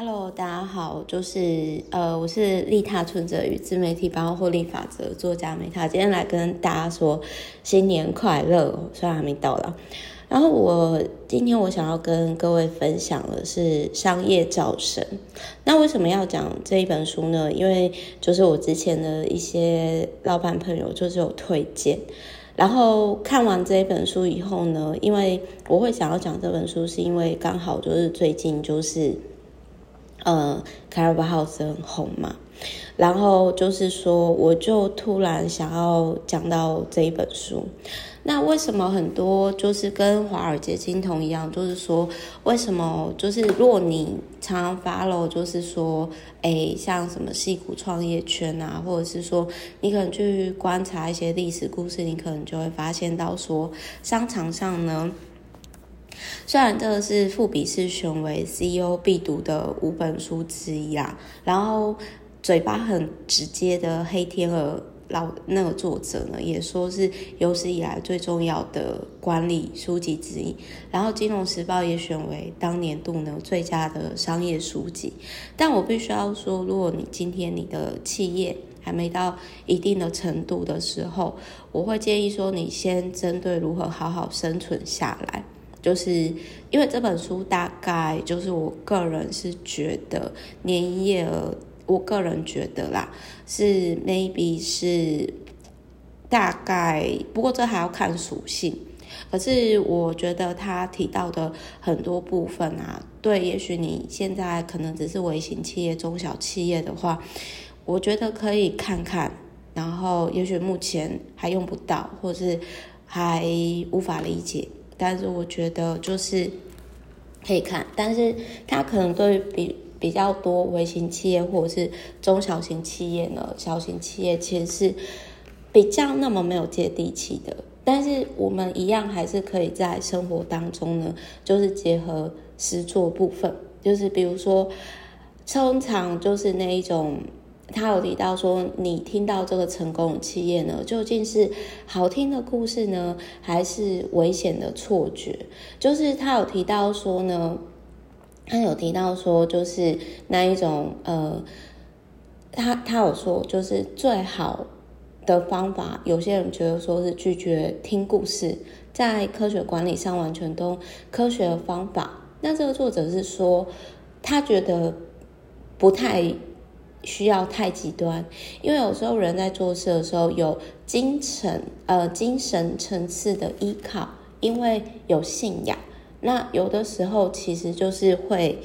Hello，大家好，就是呃，我是利他存折与自媒体百万获利法则作家美塔，今天来跟大家说新年快乐，虽然还没到了。然后我今天我想要跟各位分享的是商业造神。那为什么要讲这一本书呢？因为就是我之前的一些老板朋友就是有推荐，然后看完这一本书以后呢，因为我会想要讲这本书，是因为刚好就是最近就是。呃，Clubhouse 很红嘛，然后就是说，我就突然想要讲到这一本书。那为什么很多就是跟华尔街金童一样，就是说，为什么就是如果你常常 follow，就是说，哎，像什么矽谷创业圈啊，或者是说，你可能去观察一些历史故事，你可能就会发现到说，商场上呢。虽然这个是富比士选为 CEO 必读的五本书之一啦，然后嘴巴很直接的黑天鹅老那个作者呢，也说是有史以来最重要的管理书籍之一。然后金融时报也选为当年度呢最佳的商业书籍。但我必须要说，如果你今天你的企业还没到一定的程度的时候，我会建议说，你先针对如何好好生存下来。就是因为这本书大概就是我个人是觉得年营业额，我个人觉得啦是 maybe 是大概，不过这还要看属性。可是我觉得他提到的很多部分啊，对，也许你现在可能只是微型企业、中小企业的话，我觉得可以看看。然后也许目前还用不到，或是还无法理解。但是我觉得就是可以看，但是它可能对比比较多微型企业或者是中小型企业呢，小型企业其实是比较那么没有接地气的。但是我们一样还是可以在生活当中呢，就是结合实作部分，就是比如说通常就是那一种。他有提到说，你听到这个成功的企业呢，究竟是好听的故事呢，还是危险的错觉？就是他有提到说呢，他有提到说，就是那一种呃，他他有说，就是最好的方法，有些人觉得说是拒绝听故事，在科学管理上完全都科学的方法。那这个作者是说，他觉得不太。需要太极端，因为有时候人在做事的时候有精神呃精神层次的依靠，因为有信仰，那有的时候其实就是会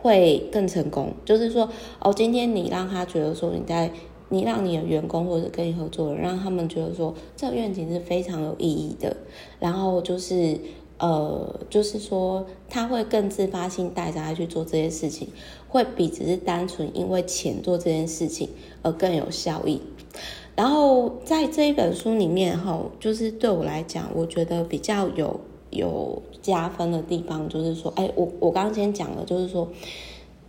会更成功。就是说哦，今天你让他觉得说你在你让你的员工或者跟你合作人，让他们觉得说这个愿景是非常有意义的，然后就是。呃，就是说他会更自发性带着他去做这些事情，会比只是单纯因为钱做这件事情而更有效益。然后在这一本书里面哈，就是对我来讲，我觉得比较有有加分的地方，就是说，哎，我我刚刚先讲了，就是说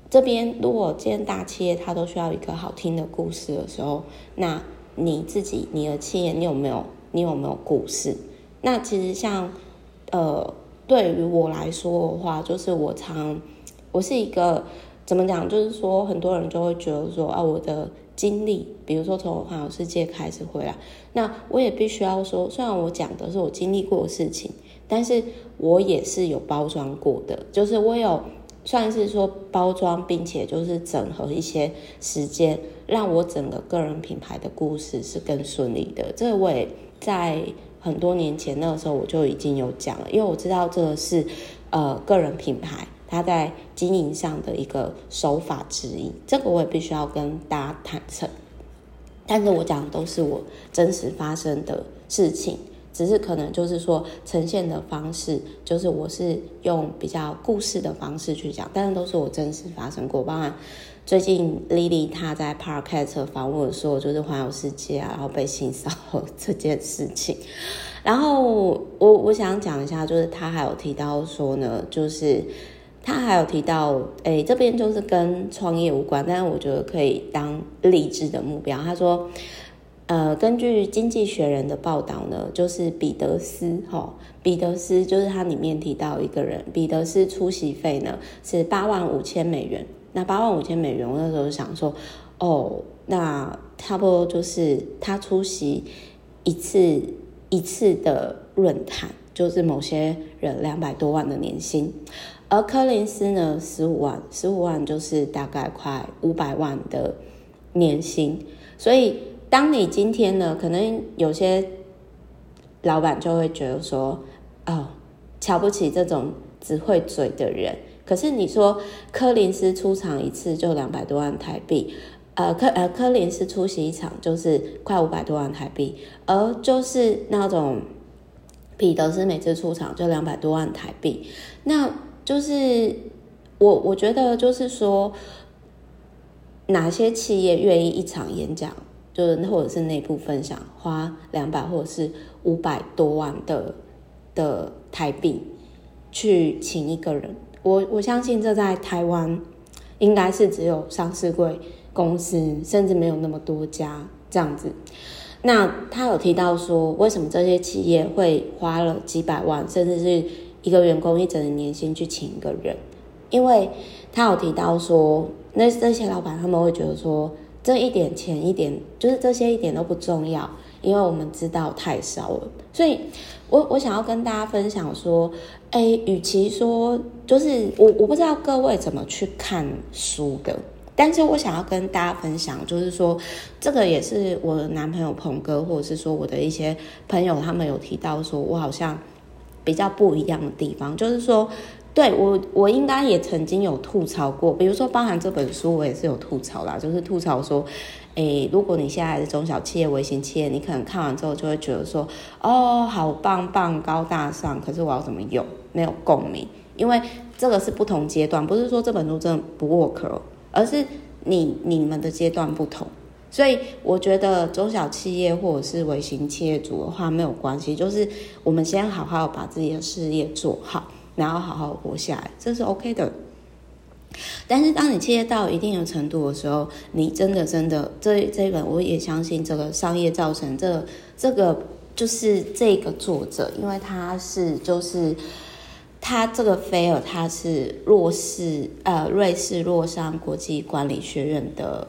这边如果今天大企业它都需要一个好听的故事的时候，那你自己你的企业你有没有你有没有故事？那其实像。呃，对于我来说的话，就是我常，我是一个怎么讲？就是说，很多人就会觉得说，啊，我的经历，比如说从我环游世界开始回来，那我也必须要说，虽然我讲的是我经历过的事情，但是我也是有包装过的，就是我有算是说包装，并且就是整合一些时间，让我整个个人品牌的故事是更顺利的。这我也在。很多年前那个时候我就已经有讲了，因为我知道这个是呃个人品牌它在经营上的一个手法之一，这个我也必须要跟大家坦诚。但是我讲的都是我真实发生的事情，只是可能就是说呈现的方式，就是我是用比较故事的方式去讲，但是都是我真实发生过，包含。最近 Lily 她在 Podcast 访问说，就是环游世界啊，然后被性骚扰这件事情。然后我我想讲一下，就是他还有提到说呢，就是他还有提到，哎，这边就是跟创业无关，但是我觉得可以当励志的目标。他说，呃，根据《经济学人》的报道呢，就是彼得斯哈、哦，彼得斯就是他里面提到一个人，彼得斯出席费呢是八万五千美元。那八万五千美元，我那时候想说，哦，那差不多就是他出席一次一次的论坛，就是某些人两百多万的年薪，而柯林斯呢十五万，十五万就是大概快五百万的年薪，所以。当你今天呢，可能有些老板就会觉得说，哦，瞧不起这种只会嘴的人。可是你说柯林斯出场一次就两百多万台币，呃，柯呃柯林斯出席一场就是快五百多万台币，而就是那种彼得斯每次出场就两百多万台币，那就是我我觉得就是说，哪些企业愿意一场演讲？就是或者是内部分享，花两百或者是五百多万的的台币去请一个人，我我相信这在台湾应该是只有上市柜公司，甚至没有那么多家这样子。那他有提到说，为什么这些企业会花了几百万，甚至是一个员工一整年年薪去请一个人？因为他有提到说，那这些老板他们会觉得说。这一点钱一点，就是这些一点都不重要，因为我们知道太少了。所以我我想要跟大家分享说，哎，与其说就是我我不知道各位怎么去看书的，但是我想要跟大家分享，就是说这个也是我的男朋友鹏哥，或者是说我的一些朋友，他们有提到说我好像比较不一样的地方，就是说。对我，我应该也曾经有吐槽过，比如说包含这本书，我也是有吐槽啦，就是吐槽说，诶，如果你现在是中小企业、微型企业，你可能看完之后就会觉得说，哦，好棒棒、高大上，可是我要怎么用？没有共鸣，因为这个是不同阶段，不是说这本书真的不 work，而是你你们的阶段不同，所以我觉得中小企业或者是微型企业主的话没有关系，就是我们先好好把自己的事业做好。然后好好活下来，这是 OK 的。但是当你企业到一定的程度的时候，你真的真的这这一本我也相信这个商业造成这、这个就是这个作者，因为他是就是他这个菲尔他是洛士呃瑞士洛桑国际管理学院的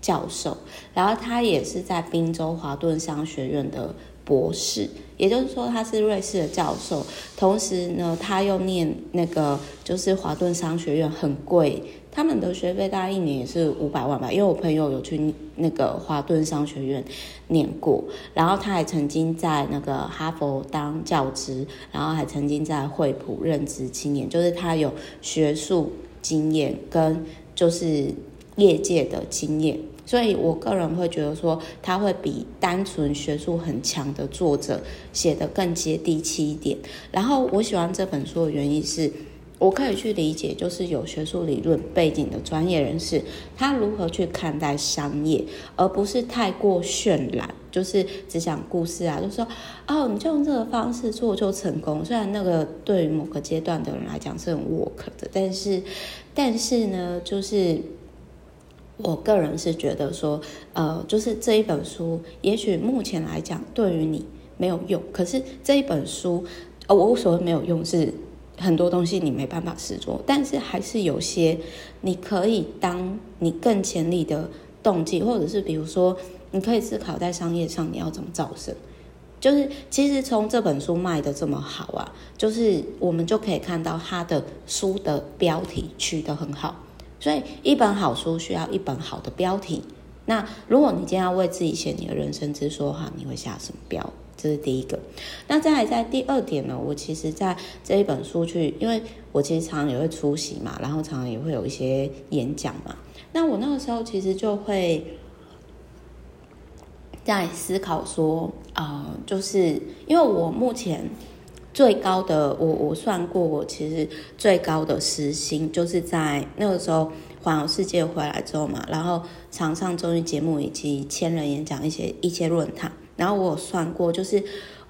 教授，然后他也是在宾州华顿商学院的。博士，也就是说他是瑞士的教授，同时呢，他又念那个就是华顿商学院，很贵，他们的学费大概一年也是五百万吧。因为我朋友有去那个华顿商学院念过，然后他还曾经在那个哈佛当教职，然后还曾经在惠普任职七年，就是他有学术经验跟就是业界的经验。所以，我个人会觉得说，他会比单纯学术很强的作者写得更接地气一点。然后，我喜欢这本书的原因是，我可以去理解，就是有学术理论背景的专业人士，他如何去看待商业，而不是太过渲染，就是只讲故事啊，就说哦，你就用这个方式做就成功。虽然那个对于某个阶段的人来讲是很 work 的，但是，但是呢，就是。我个人是觉得说，呃，就是这一本书，也许目前来讲对于你没有用，可是这一本书，呃，我所谓没有用是很多东西你没办法实做，但是还是有些你可以当你更潜力的动机，或者是比如说你可以思考在商业上你要怎么造神，就是其实从这本书卖得这么好啊，就是我们就可以看到他的书的标题取得很好。所以，一本好书需要一本好的标题。那如果你今天要为自己写你的人生之书哈，你会下什么标？这是第一个。那再来在第二点呢？我其实在这一本书去，因为我其实常常也会出席嘛，然后常常也会有一些演讲嘛。那我那个时候其实就会在思考说，啊、呃，就是因为我目前。最高的，我我算过，我其实最高的时薪就是在那个时候环游世界回来之后嘛，然后常上综艺节目以及千人演讲一些一些论坛，然后我有算过，就是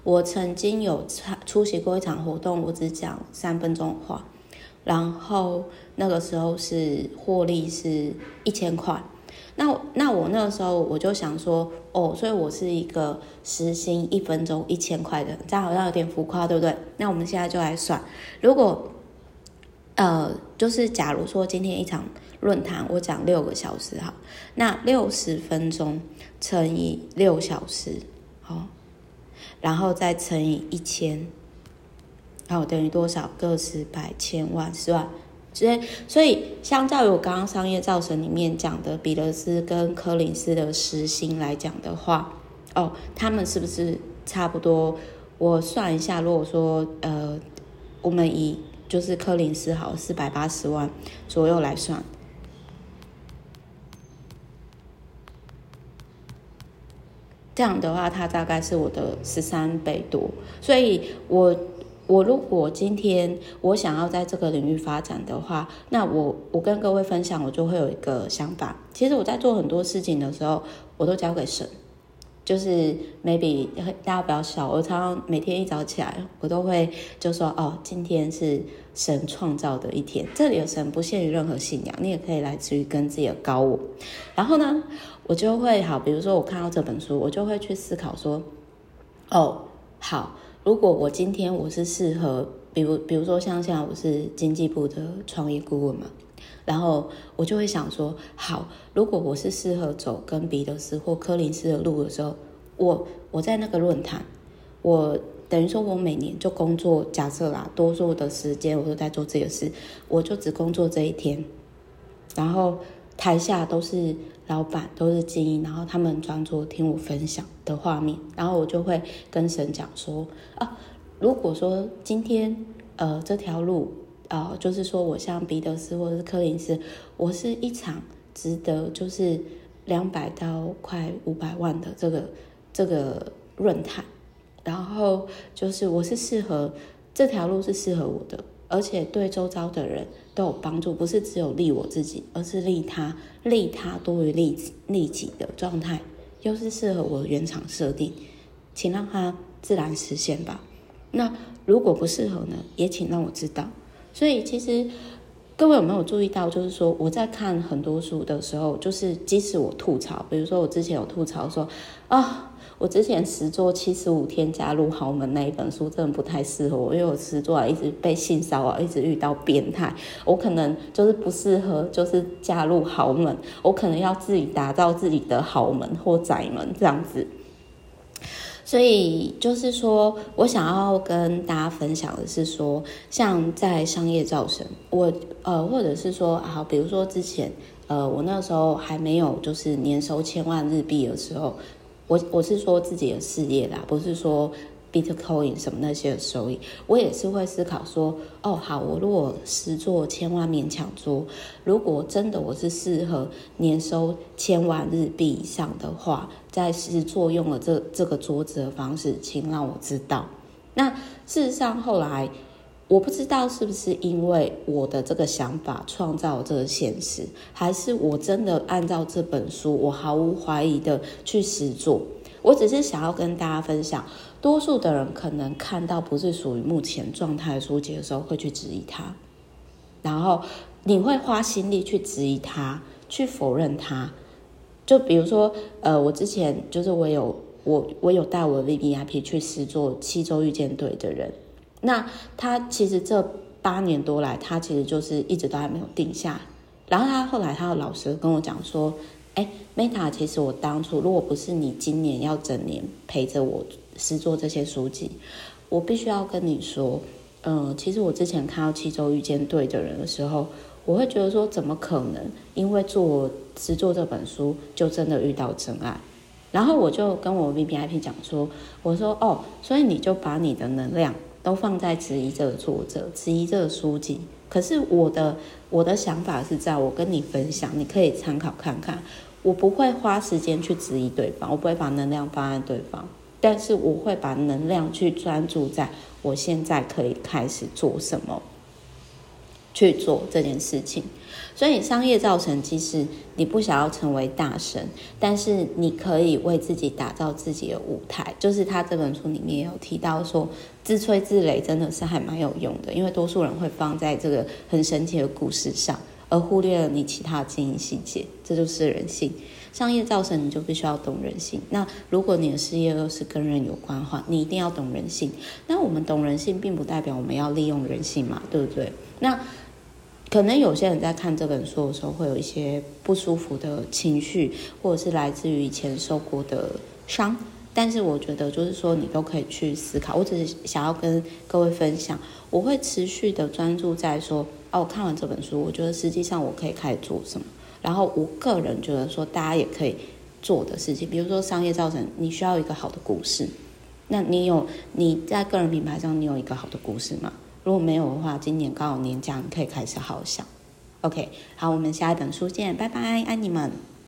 我曾经有参出席过一场活动，我只讲三分钟话，然后那个时候是获利是一千块，那那我那个时候我就想说，哦，所以我是一个时薪一分钟一千块的，这样好像有点浮夸，对不对？那我们现在就来算，如果呃，就是假如说今天一场论坛我讲六个小时哈，那六十分钟乘以六小时，好，然后再乘以一千，好，等于多少？个十百千万十万。所以，所以相较于我刚刚商业造神里面讲的彼得斯跟柯林斯的时薪来讲的话，哦，他们是不是差不多？我算一下，如果说呃，我们以就是柯林斯好四百八十万左右来算，这样的话，它大概是我的十三倍多，所以我。我如果今天我想要在这个领域发展的话，那我我跟各位分享，我就会有一个想法。其实我在做很多事情的时候，我都交给神。就是 maybe 大家不要笑，我常常每天一早起来，我都会就说哦，今天是神创造的一天。这里的神不限于任何信仰，你也可以来自于跟自己的高我。然后呢，我就会好，比如说我看到这本书，我就会去思考说，哦，好。如果我今天我是适合，比如比如说像现在我是经济部的创业顾问嘛，然后我就会想说，好，如果我是适合走跟彼得斯或柯林斯的路的时候，我我在那个论坛，我等于说我每年就工作，假设啦，多数的时间我都在做这个事，我就只工作这一天，然后台下都是。老板都是精英，然后他们专注听我分享的画面，然后我就会跟神讲说啊，如果说今天呃这条路啊、呃，就是说我像彼得斯或者是柯林斯，我是一场值得就是两百到快五百万的这个这个论坛，然后就是我是适合这条路是适合我的。而且对周遭的人都有帮助，不是只有利我自己，而是利他，利他多于利利己的状态，又是适合我的原厂设定，请让它自然实现吧。那如果不适合呢，也请让我知道。所以其实各位有没有注意到，就是说我在看很多书的时候，就是即使我吐槽，比如说我之前有吐槽说啊。我之前实做七十五天加入豪门那一本书真的不太适合我，因为我实做一直被性骚扰，一直遇到变态，我可能就是不适合，就是加入豪门，我可能要自己打造自己的豪门或宅门这样子。所以就是说我想要跟大家分享的是说，像在商业造神，我呃或者是说好，比如说之前呃我那时候还没有就是年收千万日币的时候。我我是说自己的事业啦，不是说 Bitcoin 什么那些的收益。我也是会思考说，哦，好，我如果实作千万勉强做，如果真的我是适合年收千万日币以上的话，在实作用了这这个桌子的方式，请让我知道。那事实上后来。我不知道是不是因为我的这个想法创造这个现实，还是我真的按照这本书，我毫无怀疑的去实做。我只是想要跟大家分享，多数的人可能看到不是属于目前状态的书籍的时候，会去质疑它，然后你会花心力去质疑它，去否认它。就比如说，呃，我之前就是我有我我有带我的 VVIP 去实做七周遇见对的人。那他其实这八年多来，他其实就是一直都还没有定下。然后他后来他的老师跟我讲说：“哎，Meta，其实我当初如果不是你今年要整年陪着我实作这些书籍，我必须要跟你说，嗯，其实我之前看到七周遇见对的人的时候，我会觉得说，怎么可能？因为做实作这本书就真的遇到真爱。然后我就跟我 VVIP 讲说，我说哦，所以你就把你的能量。”都放在质疑这个作者，质疑这个书籍。可是我的我的想法是在，我跟你分享，你可以参考看看。我不会花时间去质疑对方，我不会把能量放在对方，但是我会把能量去专注在我现在可以开始做什么，去做这件事情。所以商业造神，其实你不想要成为大神，但是你可以为自己打造自己的舞台。就是他这本书里面也有提到说，自吹自擂真的是还蛮有用的，因为多数人会放在这个很神奇的故事上，而忽略了你其他的经营细节，这就是人性。商业造成你就必须要懂人性。那如果你的事业又是跟人有关的话，你一定要懂人性。那我们懂人性，并不代表我们要利用人性嘛，对不对？那可能有些人在看这本书的时候，会有一些不舒服的情绪，或者是来自于以前受过的伤。但是我觉得，就是说你都可以去思考。我只是想要跟各位分享，我会持续的专注在说，哦，我看完这本书，我觉得实际上我可以开始做什么。然后我个人觉得说，大家也可以做的事情，比如说商业造成你需要一个好的故事，那你有你在个人品牌上你有一个好的故事吗？如果没有的话，今年刚好年假，你可以开始好好想。OK，好，我们下一本书见，拜拜，爱你们。